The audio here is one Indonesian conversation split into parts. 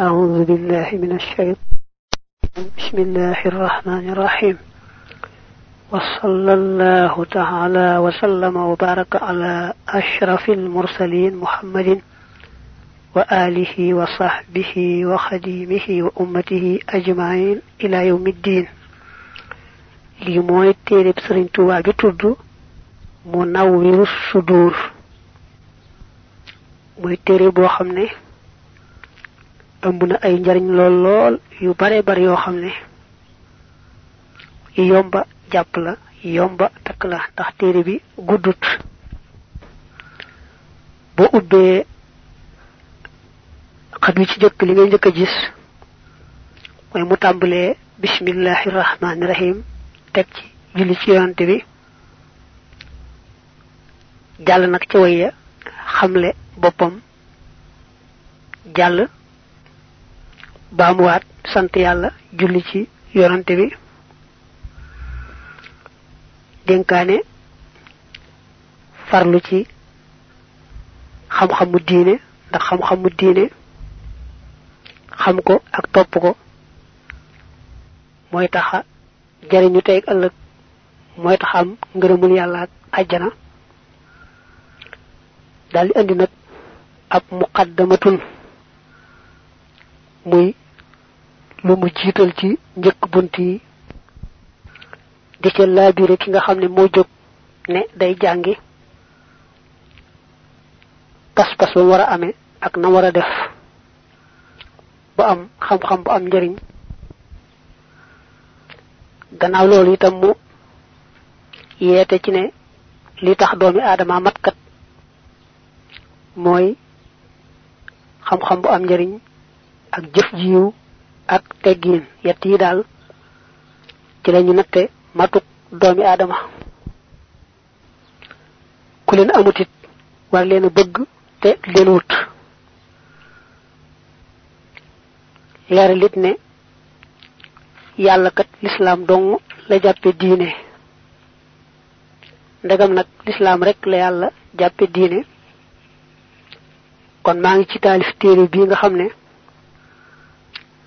أعوذ بالله من الشيطان بسم الله الرحمن الرحيم. وصلى الله تعالى وسلم وبارك على أشرف المرسلين محمد وآله وصحبه وخديمه وأمته أجمعين إلى يوم الدين. Li mooy téereb sëriñ tuubaa bi tudd mu nawwiru ëmb ay njariñ lool lool yu bare bare yoo xam ne yomba jàpp la yomba takk la ndax téere bi guddut. Boo ubbee xat wi ci jëkk li ngay njëkk a gis mooy mu tàmbalee bismillahi rahmaani rahim teg ci julli ci yonante bi jàll nag ci waya xamle boppam jàll baamuwaat sant yàlla julli ci yonante bi. Dénkaane farlu ci xam-xamu diine ndax xam-xamu diine xam ko ak topp ko mooy taxa jariñu tey ëllëg mooy am ngërëmul yàlla ak àjjana. Andi nag ab muqaddamatun muy lu mu jiital ci njëkk bunt di ki nga ne moo jóg ne day jàngi. pas-pas ba war a ak na war a def. ba am xam-xam bu am njariñ gannaaw loolu itam mu yeete ci ne li tax doomi aadama matkat mooy xam-xam bu am njariñ ak jëf jiw ak teggiin yett yi daal ci lañu natte matuk doomi aadama. Ku leen amutit war leen bëgg te leen wut. Leeralit ne yàlla kat lislaam dong la jàppe diine. Ndegam nag lislaam rek la yàlla jàppe diine. Kon maa ngi ci taalif téere bii nga xam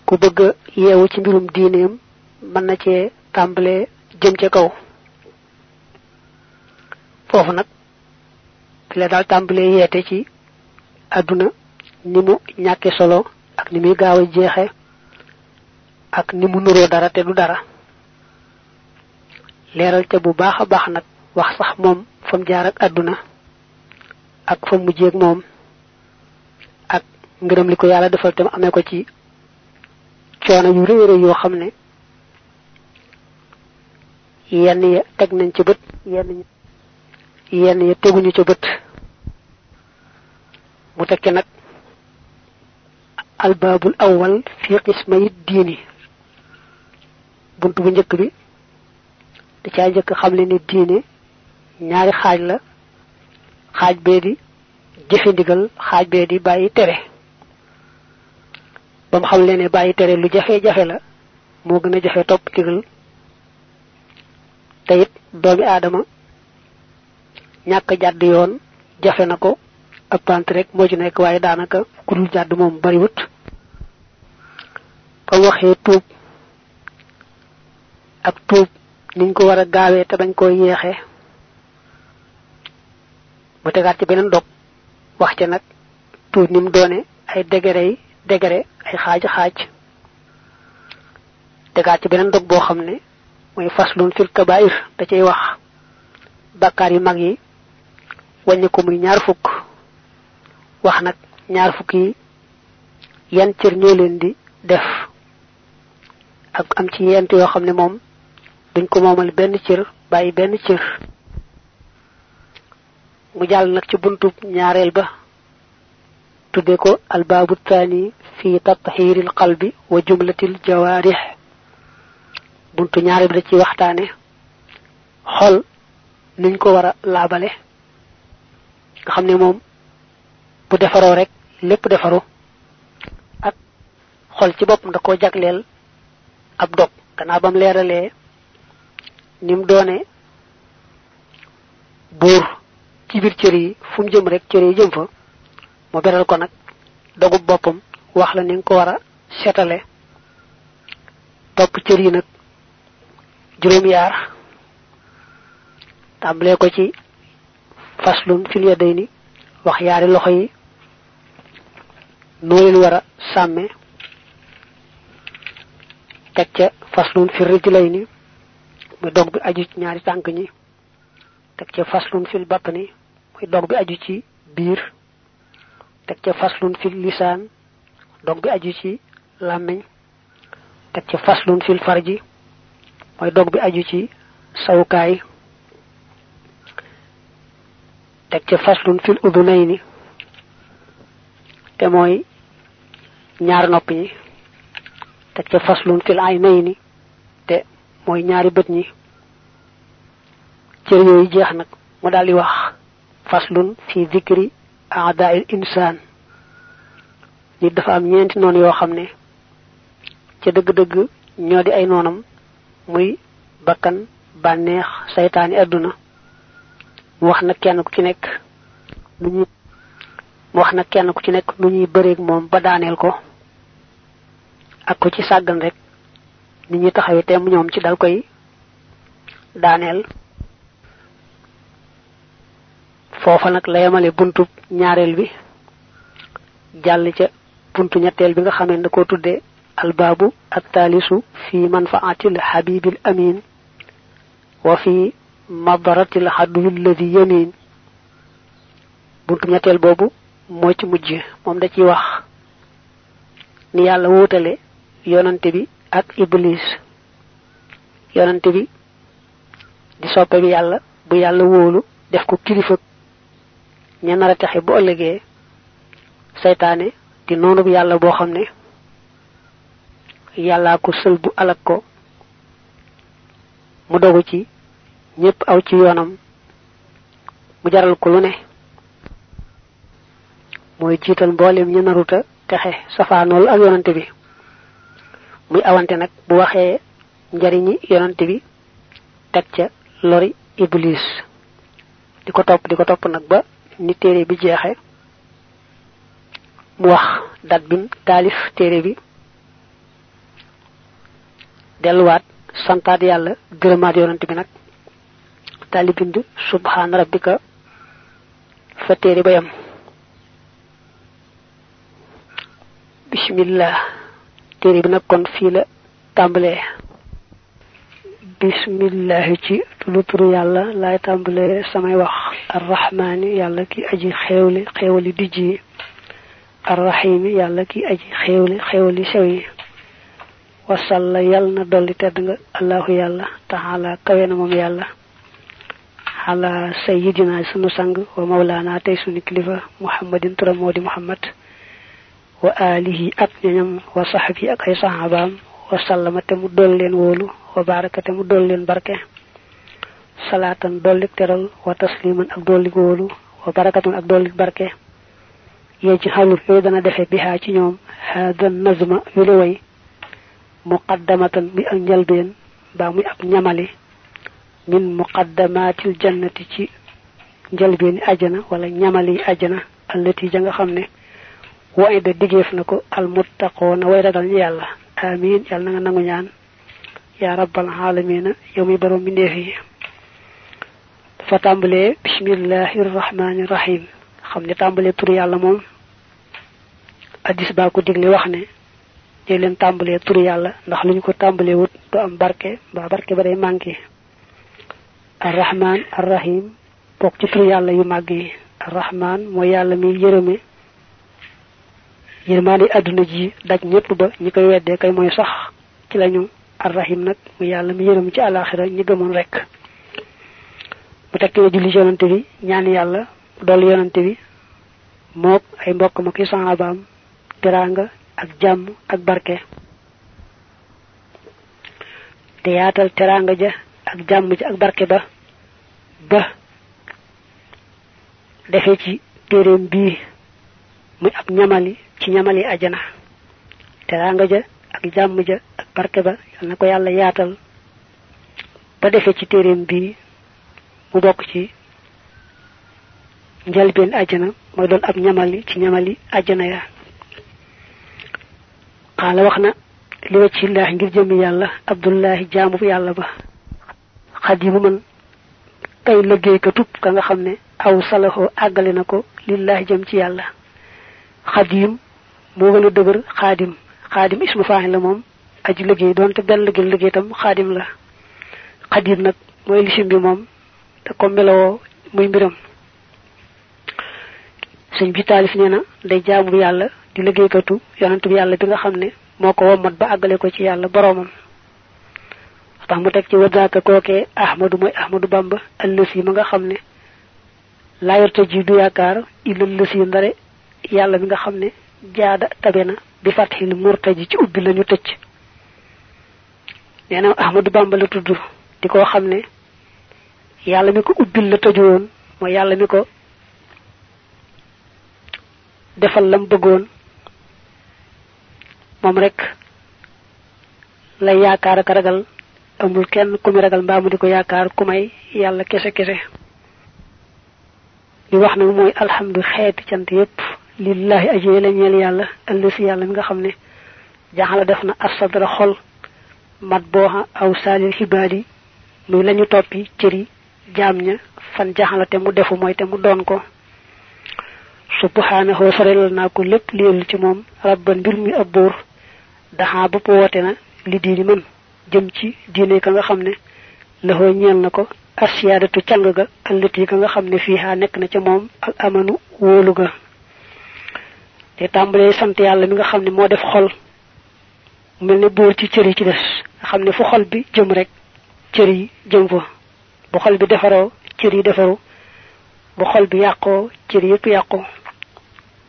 ku bëgg yeewu ci mbirum diineem mën na cee tàmbalee jëm ca kaw. Foofu nag fi la daal tàmbalee yeete ci àdduna ni mu ñàkke solo ak ni muy gaaw a jeexe ak ni mu nuroo dara te du dara. Leeral ca bu baax a baax nag wax sax moom fa mu jaar ak àdduna ak fa mu jéeg moom ak ngërëm li ko yàlla defal te mu amee ko ci coono yu rëy rëy yoo xam ne yenn ya teg nañ ca bët yenn yenn ya teguñu ca bët. Mu tekke nag albaabul awwal fi qismayi diini. Bunt bu njëkk bi da caa njëkk xamle ne diine ñaari xaaj la xaaj bee di jëfe ndigal xaaj bee di bàyyi tere ba mu xamle ne bàyyi tere lu jafe-jafe la moo gën a jafe topp ndigal te it doomi aadama ñàkk jàdd yoon jafe na ko ëppante rek moo ci nekk waaye daanaka ku dul jàdd moom bariwut. Ba waxee tuub ak tuub niñ ko war a gaawee te yeexee mu tegaat ci beneen dog wax nag tuub doone ay degré ay xaaj xaaj. Tegaat ci beneen dog boo xam ne mooy faslun fil kabair da cay wax. Bakkaar yu mag yi wàññi ko muy ñaar fukk. Wax nag ñaar fukk yi yan cër ñoo leen di def. Ak am ci yent yoo xam ne moom duñ ko moomal benn cër bàyyi benn cër. Mu jàll nag ci buntu ñaareel ba. Tudde ko albaabu taani fi tatxiiril qalbi wa jumlatil jawaarix buntu ñaareel bi da ci waxtaane. Xol niñ ko war a nga xam ne bu defaroo rek lépp defaru. Ak xol ci boppam da koo jagleel ab dog. Gannaaw bam leeralee ni mu doone buur ci biir cër yi fu jëm rek cër yi jëm fa mu beral ko nag dogub boppam wax la ni ko wara setale. Top cër yi nag ko ci faslun fil yadayni wax yaari loxo yi noo leen war a ca faslun fil rijlayni muy dog bi aju ci ñaari tànk ñi. Faslun fil batni muy dog bi aju ci biir teg ca faslun fil lisaan dog bi aju ci làmmiñ. Teg ca faslun fil farji mooy dog bi aju ci sawukaay. Teg ca faslun fil udunayni te mooy ñaar nopp ñi teg ca faslun fil aynayni te mooy ñaari bët ñi. Cër yooyu jeex nag mu daal di wax faslun fi dhikri aadail insaan. Nit dafa am ñeenti noonu yoo xam ne ca dëgg-dëgg ñoo di ay noonam muy bakkan bànneex saytaani àdduna. Mu wax nag kenn ku ci nekk lu ñuy mu wax nag kenn ku ci nekk nu ñuy bëreeg moom ba daaneel ko ak ko ci sàggan rek nit ñuy taxawee temm ñoom ci dal koy daaneel. Foofa nag la yemale buntu ñaareel bi jàll ca buntu ñetteel bi nga xamee da koo tuddee albaabu fi manfaatil habibil amin wa fi madaratil xadwi alladi yamin buntu ñetteel boobu moo ci mujj moom da ciy wax ni yonante bi ak iblis yonante bi di soppe bi yàlla bu yàlla wóolu def ko kilifa ña nar a texe bu di noonu bu yàlla boo xam ne yàllaa ko sël bu alak ko mu dogu ci ñépp aw ci yoonam mu jaral ko lu ne. Mooy jiital mboolem ñu naruta texe safaanool ak yonante bi. Muy awante nag bu waxee njariñi bi lori iblis. Di ko topp di ko topp nag ba ni téere bi jeexe mu wax dat bim taalif téere bi delluwaat santaat yàlla bi tali bind rabbika fa téere ba yam. Bismillah. Téere bi nag kon fii la tàmbalee. Bismillah ci lu samay wax tedd nga allahu yàlla taxala kawe na moom yàlla ala sayyidina sunu sang wa mawlana tey sunu kilifa muhammadin turam moo di muhammad wa alihi ak ñoñam wa sahbi ak ay sahabaam wa sallama te mu dool leen wóolu wa baraka te mu dool leen barke salaatan dollik teral wa tasliman ak dollik wóolu wa barakatun ak dollik barke. Yee ci xalul yooyu dana defe bihaa ci ñoom. Hada nazma yu li way. Muqaddamatan muy ak njalbeen mbaa muy ab ñamali min muqaddamatil jannati ci njalbeeni ajjana wala ñamali ajjana allati ja nga xam ne waida digeef na ko almuttaqoona way ragal ñi yàlla. Amin yàlla na nga nangu ñaan. Ya rabbal alamina yow mi borom mbindeef yi dafa tàmbalee bismillahi rahmani rahim xam ne tàmbalee tur yàlla moom addis baa ko digle wax ne ñe leen tàmbalee tur yàlla ndax lu ñu ko tàmbalee wut du am barke ba barke ba day manqué. Arrahman arrahim bokk ci tur yàlla yu màgg yi. Arrahman mooy yàlla mi yërëme yërmaande àdduna ji daj ñëpp ba ñi koy weddee kay mooy sax ci lañu. Arrahim nag mu yàlla mi yërëm ci alaxira ñi gëmoon rek mu tekki ne julli ci yonante bi ñaan yàlla dolli yonante bi mook ay mbokk ma ki sahabaam teraanga ak jàmm ak barke. Te yaatal teraanga ja ak jàmm ja ak barke ba ba defee ci téeréem bii muy ab ñamali ci ñamali ajana teraanga ja ak jàmm ja ak barke ba yal na ko yàlla yaatal ba defee ci téeréem bii mu bokk ci njalbeen ajana mooy doon ab ñamali ci ñamali ajana ya. Xaala wax na li waccillahi ngir jëmi yàlla abdullahi jaamu yàlla ba xadimu man kay liggéey ka nga xam ne aw salaxoo àggale na ko lillahi jëm ci yàlla. Xadim moo gën a dëgër xaadim xaadim ismu faaxin la moom aji liggéey doonte benn liggéey liggéey tam xaadim la. Xadim nag mooy lisim bi moom te ko meloo muy mbiram. Sëñ bi taalif nee na day jaamu yàlla di liggéeykatu yonent yàlla bi nga xam ne moo ko wommat ba àggale ko ci yàlla boroomam. Tax mu teg ci wadaaka kookee ahmadu mooy ahmadu bamba allësi ma nga xam ne laayarta ji du yaakaar illa lësi ndare yàlla bi nga xam ne jaada tabe na bi fatxil murtaji ci ubbi lañu tëcc nee na ahmadu bamba la tudd di koo xam ne yàlla mi ko ubbil la tëju woon mooy yàlla mi ko defal lam bëggoon moom rek lay yaakaar ak ragal. Amul kenn ku mi ragal mbaa mu di ko yaakaar ku may yàlla kese kese. Li wax nag mooy alhamdu xeeti cant yépp. Lillahi aji la ñeel yàlla ëllësi yàlla mi nga xam ne jaxala def na asadra xol mat booxa aw saalil muy lañu toppi jaam ña fan jaxala te mu defu mooy te mu doon ko. Subhanahu sorelal naa ko lépp liyellu ci moom. Rabban mbir mi ab buur. Daxaa bopp woote na li diini man. Jëm ci diine ka nga xam ne laxoo ñeel na ko. Asiyaadatu càng ga ëllëti ka nga xam ne fii nekk na ca moom. Al amanu wóolu ga. Te tàmbalee sant yàlla mi nga xam ne moo def xol. Mel ne buur ci cër yi ci des. Nga xam ne fu xol bi jëm rek cër yi jëm fa. Bu xol bi defaroo cër yi defaru bu xol bi yàqoo cër yëpp yàqu.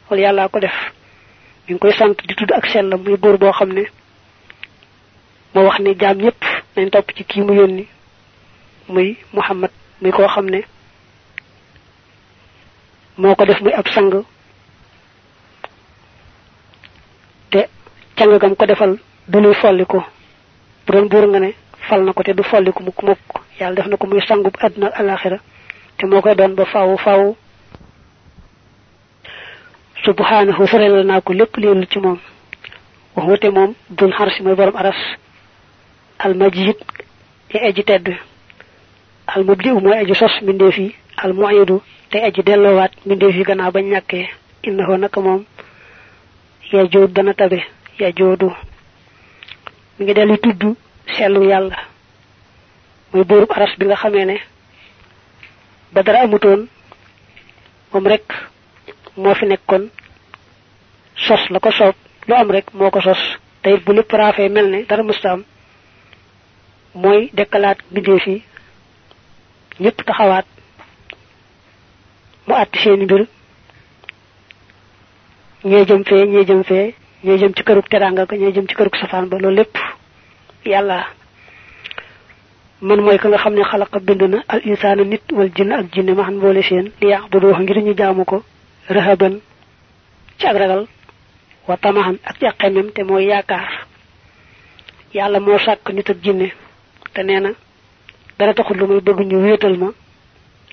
Wala yàllaa ko def. Mi ngi koy sant di tudd ak sellam muy buur boo xam ne moo wax ne jaam ñëpp nañ topp ci kii mu yónni muy muhammad muy koo xam ne moo ko def muy ab sang. Te càng gam ko defal du luy folliku. Bu doon nga ne fal na ko te du folliku mukk mukk yàlla def na ko muy sangub àdduna ak alaxira te moo doon ba faaw faaw subhanahu sorelal naa ko lépp ci te moom dul xarsi mooy borom aras. Almajid te aji tedd. Almubdi u mooy aji sos mbindeef yi. Almuidu te aji delloowaat mbindeef yi gannaaw bañ ñàkkee. Innahu naka moom. Ya jood dana tabe. Ya joodu mi ngi dellu tudd sellu yàlla muy buurub aras bi nga xamee ne ba dara amutoon moom rek moo fi nekkoon. Sos la ko soob lu am rek moo ko sos. Te it bu lépp raafee mel ne dara mësta am mooy dekkalaat mbindeef yi ñëpp taxawaat mu àtti seeni mbir. Ñee jëm fee ñee jëm fee ñee jëm ci kërug teraanga ga ñee jëm ci kërug safaan ba loolu lépp yàlla man mooy ka nga xam ne xalaqa bind na al insaana nit wal jinn ak jinne ma xam boole seen. Li yaabudu ngir ñu jaamu ko rahaban ci ak ragal wa tamahan ak ci xemem te mooy yaakaar. Yàlla moo sàkk nit ak jinne te nee na dara taxul lu muy bëgg ñu wéetal ma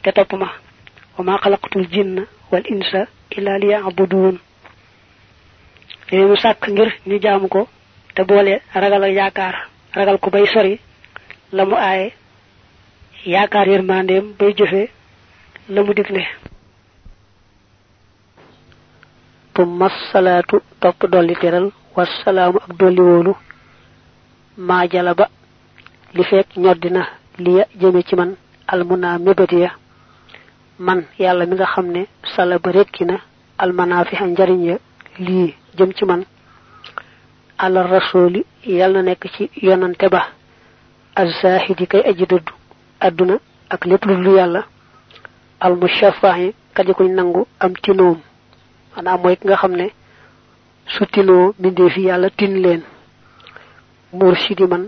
te topp ma. Wa ma xalaqtul jinna wal insa illa li yaabuduun léegi mu sàkk ngir ñu jaamu ko te boole ragal ak yaakaar ragal ko bay sori la mu aaye yaakaar yërmandeem bay jëfe la mu digle tumma salaatu topp dolli teral wasalaamu ak dolli wóolu maa jala ba li fekk ñoddina liya jëme ci man almuna mébét ya. Man yàlla mi nga xam ne sala ba rekki na almanaafixa njariñ ya lii jëm ci man. Rasuli yàlla nekk ci yonante ba azahidi kay aji dëddu àdduna ak lépp lu dul yàlla almushafahi kaji kuñ nangu am tinoom. Maanaam mooy ki nga xam su tinoo mbindee fi yàlla tin murshidi man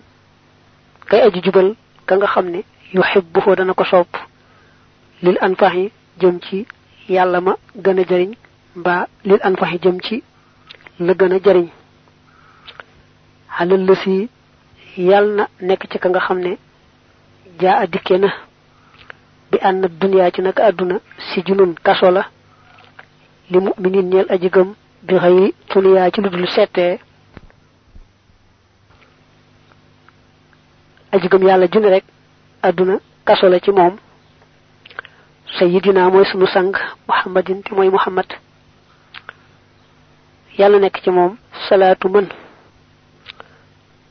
kay aji jubal ka nga xam ne yuhibbuhu dana ko lil anfahi jëm ci yàlla ma jariñ lil anfahi jëm ci la jariñ. Si yal na nekk ci ka nga xam dunia jaa dikke aduna bi ànd dunya ci naka àdduna si junun kaso la. Li mu'minin ñeel aji gëm bi xëyri tuniyaa ci ludul settee aji gëm yàlla june rek àdduna kaso la ci sunu sang muhammadin te muhammad. Yal nekk ci moom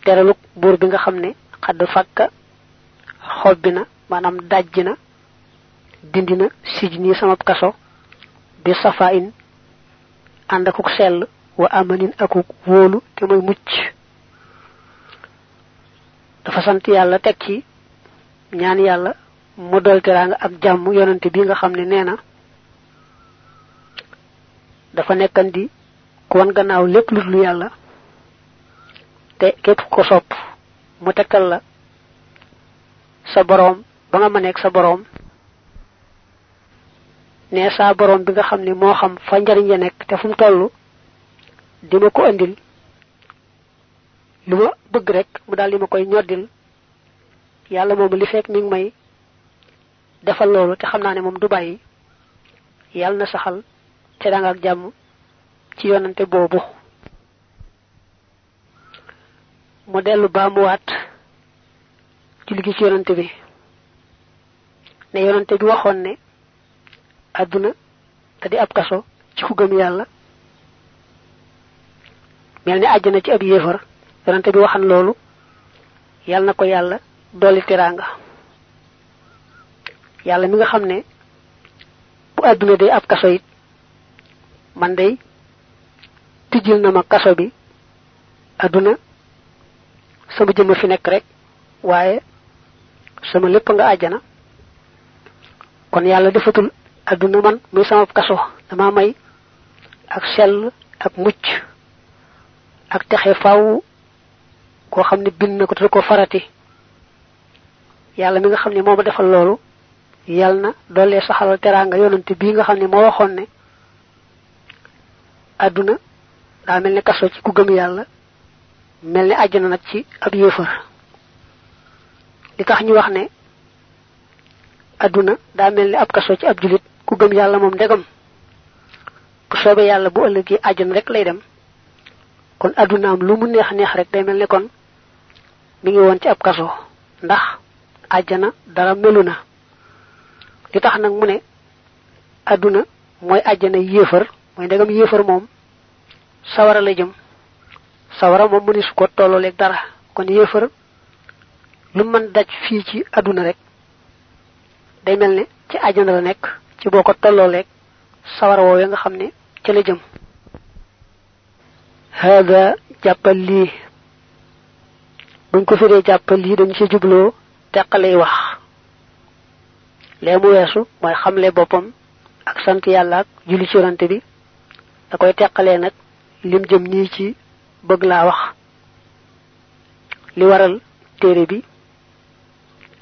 teraluk buur bi nga xam ne xadd fàkka xobbi na maanaam dajj na dindi na sama kaso bi safa in ànd akuk sell wa amanin akuk wóolu te mooy mucc. Dafa sant yàlla teg ci ñaan yàlla mu dol teraanga ak jàmm yonante bi nga xam ne nee na dafa wan gannaaw lépp lu dul yàlla te képp ko sopp mu tekkal la sa boroom ba nga mëneeg sa boroom ne sa boroom bi nga xam ne moo xam fa njariñ ya nekk te fu mu toll di ma ko andil lu bëgg rek mu daal di ma koy ñoddil yàlla moom li fekk mi ngi may defal loolu te xam naa ne moom du bàyyi yàlla na saxal te danga ak jàmm ci yonante boobu mu dellu baamuwaat julli gi ci yonante bi. Ne yonante bi waxoon ne àdduna te di ab kaso ci ku gëm yàlla. Mel ni àjjana ci ab yéefar. Yonante bi waxan loolu. Yàlla na ko yàlla dolli teraanga. Yàlla mi nga xam bu àdduna day ab it man day na ma bi sama jëmm fi nekk rek waaye sama lépp nga àjjana. Kon yàlla defatul àdduna man muy sama kaso dama may ak sell ak mucc ak texe faw koo xam ne bind na ko ko farati. Yàlla mi nga xam ne moo ma defal loolu yàlla na doole saxalal teraanga yonante nga xam ne moo waxoon ne àdduna daa mel ni kaso ci ku gëm yàlla mel ni àjjana nag ci ab yéefar li ñu wax ne àdduna daa mel ni ab kaso ci ab julit ku gëm yàlla moom ndegam. Bu soobee yàlla bu àjjana rek lay dem. Kon àddunaam lu mu neex neex rek day mel ni kon mi ngi woon ci ab kaso. Ndax àjjana dara melu na. Li tax nag mu ne àdduna mooy àjjana yéefar mooy ndegam yéefar moom sawara la jëm sawara moom mëni su ko tollooleeg dara kon yéefar lu mën daj fii ci àdduna rek day mel ci àjjana la nekk ci boo ko tollooleeg sawara woowee nga xam ne ca la jëm. Hada jàppal lii. Buñ ko firee jàppal lii dañu ci jubloo teqalay wax. Lee mu weesu mooy xamle ak sant ak julli ci bi da koy lim jëm ci bëgg laa wax li waral téere bi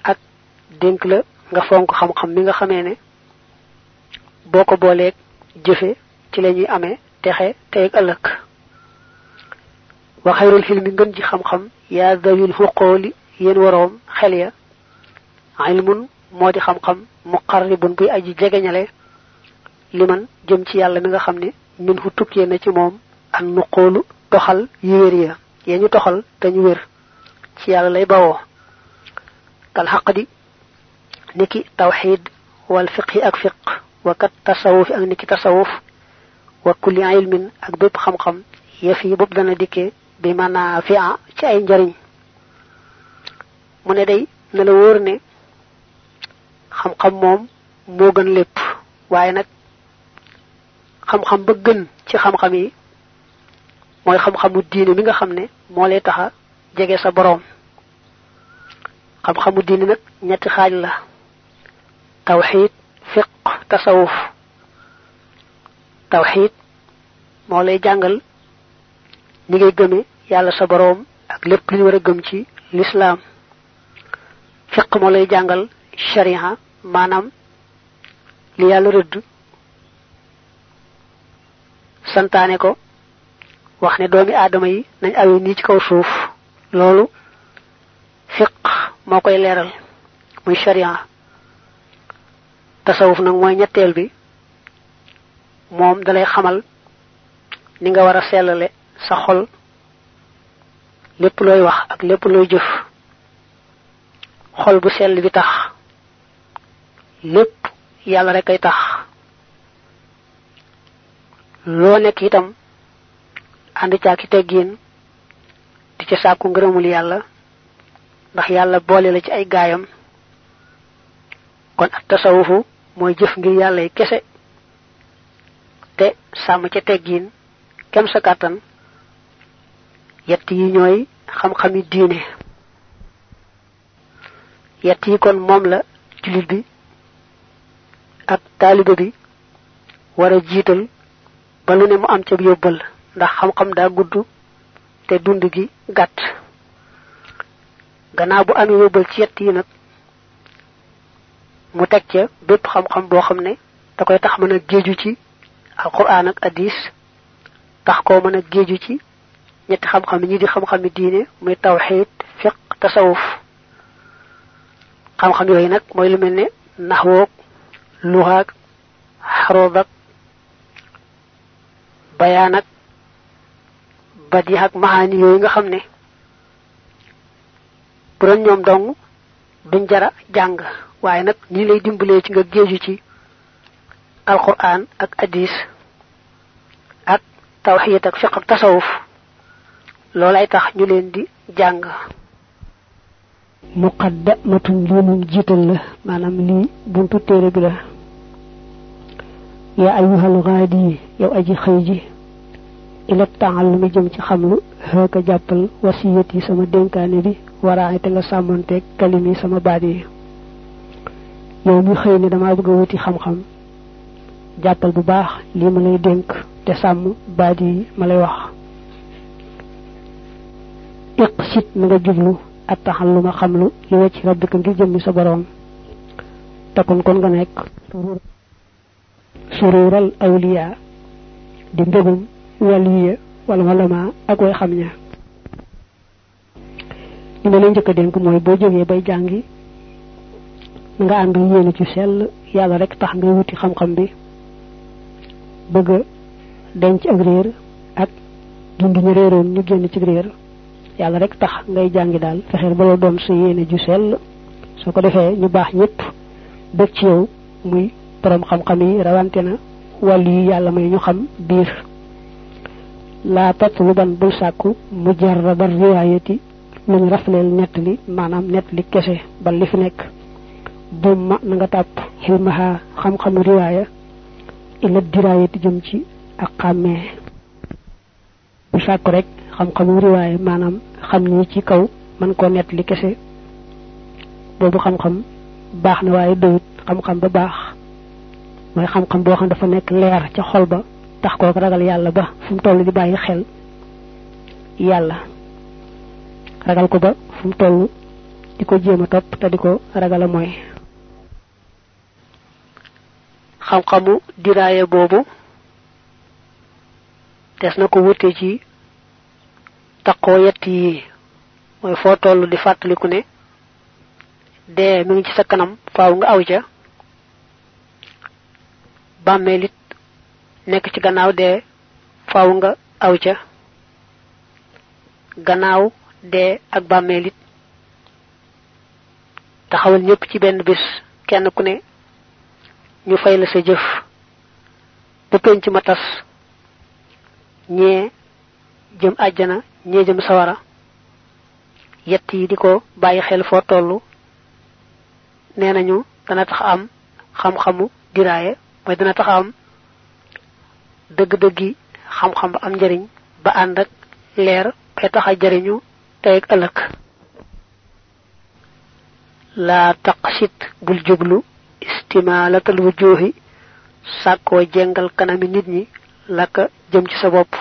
ak dénk la nga fonk xam-xam mi nga xamee ne boo ko booleeg jëfe ci la ñuy amee texe tey ëllëg. Wa xayrul xilmi ngën ji xam-xam yaa dawil xuqooli yéen waroom xel ya. Ilmun moo di xam-xam muqarribun buy aji jegeñale liman jëm ci yàlla mi nga xam ne min fu tukkee na ci moom an nuqoolu toxal yu wér ya yee ñu toxal te ñu wér ci yàlla lay bawoo kal xaq di niki tawxid wal fiqhi ak fiq wa kat tasawuf ak niki tasawuf wa kulli ilmin ak bépp xam-xam yëf yi bopp dana dikkee bi manafia ci ay njariñ mu ne day na la wóor ne xam-xam moom moo gën lépp waaye nag xam-xam ba gën ci xam-xam yi mooy xam-xamu diine mi nga xam ne moo lay taxa jege sa boroom. xam-xamu diine nag ñetti xaaj la. tawxid fiq tasawuf. tawxid moo lay jàngal ni ngay gëme yàlla sa boroom ak lépp li ñu war a gëm ci lislaam. fiq moo lay jàngal sharia maanaam li yàlla rëdd santaane ko wax ne doomi aadama yi nañ awe nii ci kaw suuf. loolu fiq moo koy leeral muy sharia. tasawuf nag mooy ñetteel bi. moom dalay xamal ni nga war a sellale sa xol. lépp looy wax ak lépp looy jëf. xol bu sell bi tax. lépp yàlla rek tax. loo nekk itam ànd caaki teggiin di ca sàkku ngërëmul yàlla ndax yàlla boole la ci ay gaayam. Kon ak tasawufu mooy jëf ngir yàlla kese te sàmm ca teggiin kem sa kàttan yett yi ñooy xam-xami diine. Yett yi kon moom la julit bi ak taalibe bi war a jiital ba ne mu am ca yóbbal ndax xam-xam daa gudd te dund gi gàtt. Gannaaw bu amee yóbbal ci yett yi nag mu teg ca bépp xam-xam boo xam ne da koy tax mën a géeju ci alquran ak hadis tax koo mën a géeju ci ñetti xam-xam ñi di xam-xami diine muy tawxid fiq tasawuf. Xam-xam yooyu nag mooy lu mel ne naxwoog luxaag badi ak maxaani yooyu nga xam ne ñoom dong duñ jara jàng. Waaye nag ñi lay ci nga ci alquran ak hadis ak tawxid ak fiq ak tasawuf loolay tax ñu leen di jàng. Muqaddamatun lii moom jiital la maanaam lii buntu téere bi la. Yaa ayyuhal gaadi yow aji xëy ji ila taallumi jëm ci xamlu xëeka jàppal wasiyat yi sama dénkaane bi waraay te nga sàmmonteeg kalim yi sama baat yi. Yow mi xëy ne dama bëgg wuti xam-xam jàppal bu baax lii ma lay dénk te sàmm baat yi ma lay wax. Iqsit na nga jublu at taxalluma xamlu li wacc rabbika ngir jëmmi sa borom takon kon nga nekk. Surural awliya di waliya wala walama ak way xam ña li ma lay njëkk a dénk mooy bay jàngi nga ànd yéene ci sell yàlla rek tax ngay wuti xam-xam bi bëgg denc ak réer ak dund ñu réeroon ñu génn ci réer yàlla rek tax ngay jàngi daal. Fexeel ba la doon sa yéene ju sell soo ko defee ñu baax ñëpp bëgg ci yow muy borom xam-xam yi rawante na wàll may ñu xam biir laa tatluban bul sàkku mujarrada riwaayati luñ rafleel nettali maanaam nettali kese ba li fi nekk. Dumma na nga tàpp xilmaha xam-xamu riwaaya ila diraayati jëm ci ak xàmmee. Bu sàkku rek xam-xamu riwaaya maanaam xam ni ci kaw man koo nettali kese. Boobu xam-xam baax na waaye doyut. Xam-xam ba baax. Mooy xam-xam boo xam dafa nekk leer ca xol ba tax koo ragal yàlla ba fu di bàyyi xel yàlla. Ragal ko ba fu toll di ko jéem a topp ko ragal a xam-xamu diraaye boobu des na ko wute ci taqoo yett yi. Mooy foo toll di fàttaliku ne dee mi ngi ci sa kanam faaw nga aw nekk ci gannaaw dee faaw nga aw ca. Gannaaw dee ak bàmmeelit taxawal ñëpp ci benn bis kenn ku ne ñu fay la sa jëf. Ba penc ma tas ñee jëm àjjana ñee jëm sawara. Yett yi di ko bàyyi xel foo toll. Nee nañu dana tax am xam-xamu diraaye mooy dana tax am dëgg-dëggi xam-xam ba am njariñ ba ànd ak leer bay tax a jariñu tey ak ëllëg. Laa taqsit bul jublu istimalatal wujuhi sàkkoo jengal kanami nit ñi laka jëm ci sa bopp.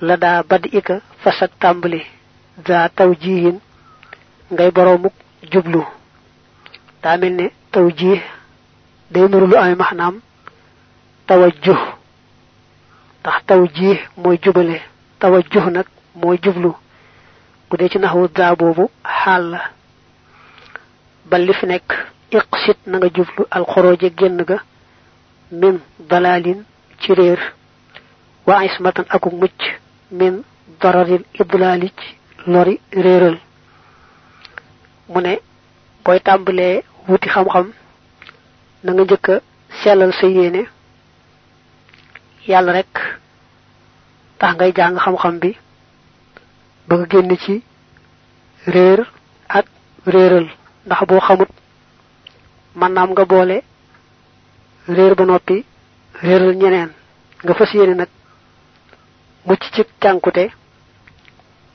La daa badi ika fasak tàmbali. Za taw jihin ngay boroomuk jublu. Daa mel ne taw jih day nuru lu amee maxnaam tawajjuh ndax taw jii mooy jubale tawajjuh nag mooy jublu bu ci naxwu daa boobu xaal la ba li fi nekk iqsit na nga jublu alxorooje génn ga min dalalin ci réer wa ismatan akuk mucc min dararil ci lori réeral mu ne booy tàmbalee wuti xam-xam na nga njëkk sellal sa yéene yàlla rek tax ngay jàng xam-xam bi ba nga génn ci réer ak réeral. Ndax boo xamut man naam nga boole réer ba noppi réeral ñeneen. Nga fas yéene nag mucc ci cànkute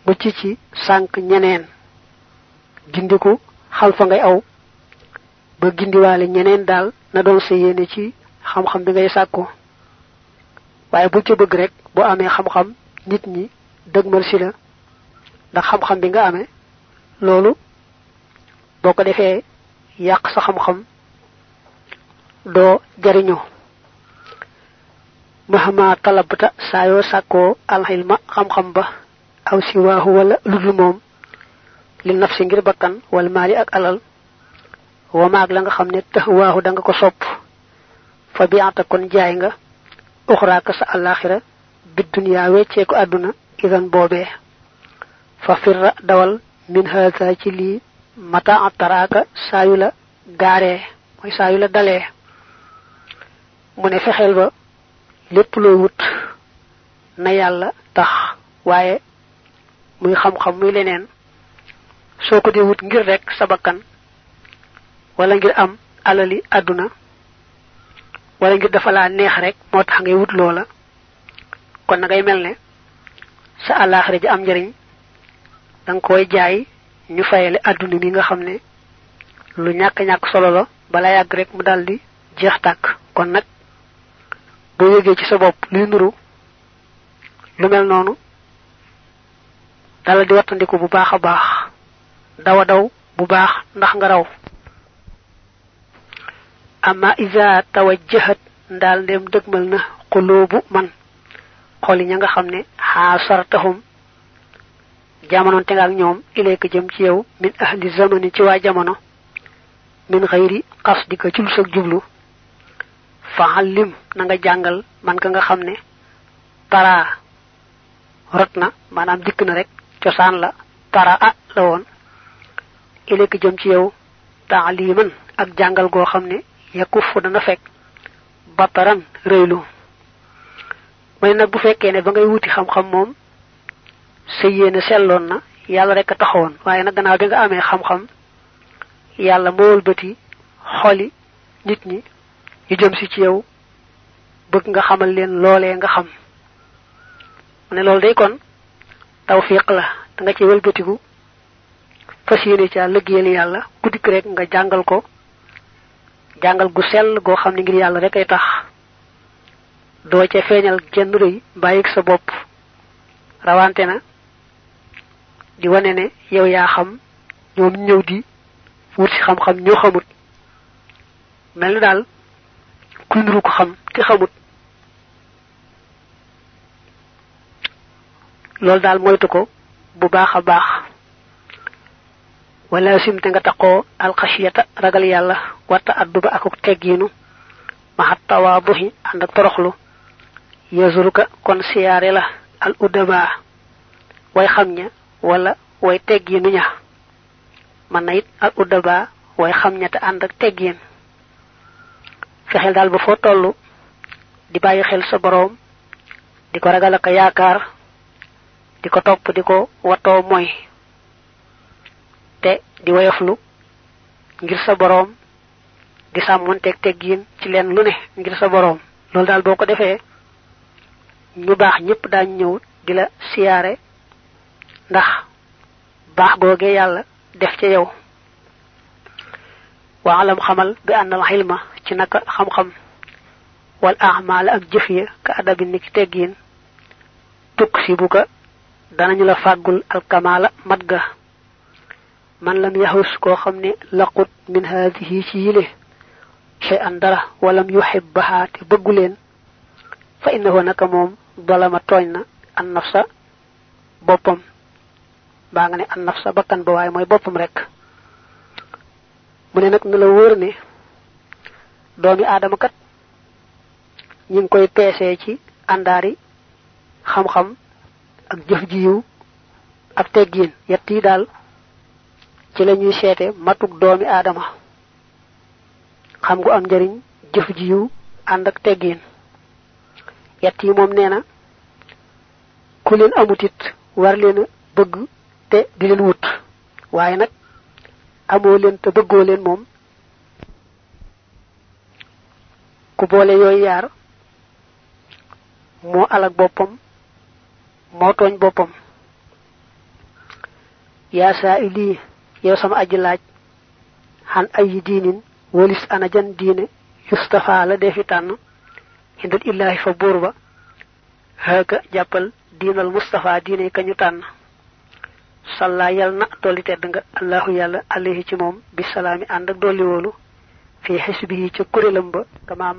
mucc ci sànk ñeneen. Gindiku xal fa ngay aw ba gindiwaale ñeneen daal na doon sa yéene ci xam-xam bi ngay sàkku waaye bu ci bëgg rek boo amee xam-xam nit ñi dëgmal si la. Ndax xam-xam bi nga amee loolu boo ko defee yàq sa xam-xam doo jariñu mahama talabta saa yoo sàkkoo alxilma xam-xam ba aw siwaahu wala ludul moom li nafsi ngir bakkan wal maali ak alal wa la nga xam ne taxwaahu da nga ko sopp. Fa biata kon jaay nga uxraaka sa alaxira bi dunya weccee ko àdduna idan boobee fa firra dawal min haza ci lii mata ataraaka saayu la gaaree mooy saayu la dalee mu ne fexeel ba lépp looy wut na yàlla tax waaye muy xam-xam muy leneen soo ko di wut ngir rek sa bakkan wala ngir am alali àdduna wala ngir dafa laa neex rek moo tax ngay wut loola. Kon na ngay mel ne sa àllaaxira ji am njariñ da nga koy jaay ñu fayale àdduna mi nga xam ne lu ñàkk ñàkk solo la bala yàgg rek mu daldi jeex tàkk. Kon nag boo yëgee ci sa bopp luy nuru lu mel noonu dala di wattandiku bu baax baax. Dawa daw bu baax ndax nga raw amma iza tawajjahat ndaal ndem dëgmal na qulubu man. Xoli ña nga xam ne xaasartahum jamono te nga ak ñoom ilayka jëm ci yow min ahli zamani ci waa jamono min di ko ci lu sa jublu. Na nga jàngal man ka nga xam ne tara rot na maanaam dikk na rek cosaan la tara a la woon. Ilayka jëm ci yow taaliman ak jàngal goo xam ne yakufu dana fekk bataran rëylu. Mooy nag bu fekkee ne ba ngay wuti xam-xam moom sa yéene selloon na yàlla rek taxawoon. Waaye nag gannaaw bi nga amee xam-xam yàlla moo wëlbati xoli nit ñi ñu jëm si ci yow bëgg nga xamal leen loolee nga xam. Ne loolu day kon tawfiq la da nga ci wëlbatiku fas yéene ca dikk rek nga ko jàngal gu sell goo xam ne ngir yàlla rek ay tax. doo ca feeñal genn rëy bàyyik sa bopp. rawante na di wane ne yow yaa xam ñoom ñëw di wut ci xam-xam ñoo xamut. mel na daal ku nuru ko xam te xamut. loolu daal moytu ko bu baax a baax wala sim te nga taqoo alxasiyata ragal yàlla wata adduba akuk teggiinu maxat tawaabuhi ànd ak toroxlu yazuruka kon siyaare la al udaba way xam wala way teggiinu ña man na it al udaba way xam te ànd ak teggiin fexeel daal ba foo toll di bàyyi xel sa boroom di ko ragal ak yaakaar di ko di ko mooy te di woyoflu ngir sa boroom di sàmmonteeg teggiin ci leen lu ne ngir sa boroom loolu daal boo ko ñu baax ñëpp daañ ñëw di la siyaare ndax baax googee yàlla def ca yow. Wa alam xamal bi ànnal xilma ci naka xam-xam wal ahmaal ak ya ka adabi ni ka danañu la fàggul alkamaala mat ga man lam yaxus koo xam ne laqut min haadihi ci yile shay an walam yuhibbaha te bëggu leen fa innahu naka moom balama tooñ na an nafsa boppam. Baa nga ne an nafsa bakkan ba waaye mooy boppam rek. Mu ne nag na la wóor ne doomi aadama kat ñi ngi koy ci àndaari xam-xam ak jëf ji yiw ak teggiin yett yi daal ci lañuy sété matuk doomi adama. Xam gu am njariñ jëf ji yu ànd ak teggin. Ku leen amutit war leen bëgg te di leen wut. Waaye nag amoo leen te bëggoo leen moom. Ku boole yooyu yaar moo alak boppam moo tooñ boppam. Yaa saa ili yow sama aji laaj xan ay diinin walis ana jan diine yustafa la defi tànn hindul illahi fa buur ba haka jàppal diinal mustafa diine kañu tànn. Salla yal na dolli tedd nga allahu yàlla alayhi ci moom bisalaami ànd ak dolli woolu fi xisbihi ca ba kama